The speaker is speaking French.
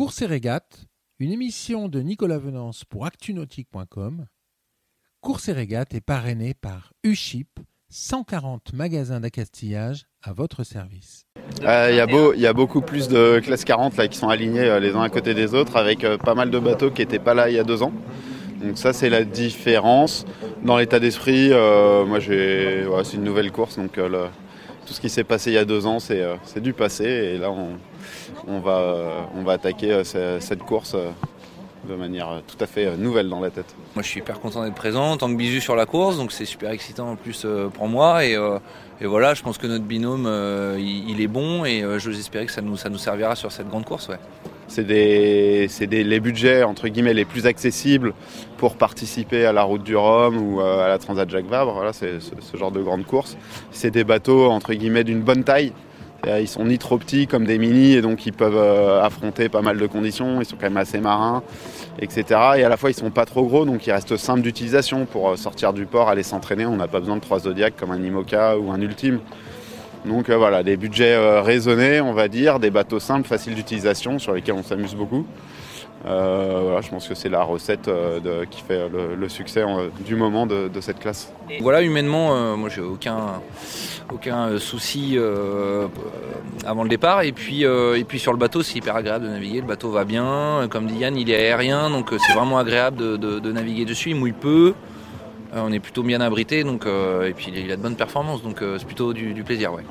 Course et régate, une émission de Nicolas Venance pour actunautique.com. Course et régate est parrainée par USHIP, 140 magasins d'accastillage à votre service. Euh, Il y, a beaucoup plus de classes 40 là, qui sont alignés euh, les uns à côté des autres avec euh, pas mal de bateaux qui n'étaient pas là il y a deux ans. Donc ça c'est la différence. Dans l'état d'esprit, moi j'ai, c'est une nouvelle course donc le- tout ce qui s'est passé il y a deux ans c'est, euh, du passé et là on, euh, va attaquer euh, ce- cette course de manière tout à fait nouvelle dans la tête. Moi, je suis hyper content d'être présent en tant que bisu sur la course, donc c'est super excitant en plus pour moi. Et, voilà, je pense que notre binôme, il, est bon et euh, j'ose espérer que ça nous, servira sur cette grande course. C'est des, les budgets entre guillemets les plus accessibles pour participer à la route du Rhum ou euh, à la Transat Jacques Vabre. Voilà, c'est ce, genre de grande course. C'est des bateaux entre guillemets d'une bonne taille. Euh, Ils sont ni trop petits comme des mini et donc ils peuvent euh, affronter pas mal de conditions. Ils sont quand même assez marins, etc. Et à la fois ils sont pas trop gros donc ils restent simples d'utilisation pour sortir du port, aller s'entraîner. On n'a pas besoin de trois Zodiacs comme un Imoca ou un Ultime. Donc euh, voilà, des budgets euh, raisonnés, on va dire, des bateaux simples, faciles d'utilisation, sur lesquels on s'amuse beaucoup. Euh, je pense que c'est la recette qui fait le, succès du moment de, cette classe. Voilà, humainement, moi, j'ai aucun, souci avant le départ. Et puis, sur le bateau, c'est hyper agréable de naviguer. Le bateau va bien. Comme dit Yann, il est aérien, donc c'est vraiment agréable de- de naviguer dessus. Il mouille peu. Euh, on est plutôt bien abrité, donc, euh, et puis il a de bonnes performances, donc euh, c'est plutôt du, du plaisir. Ouais.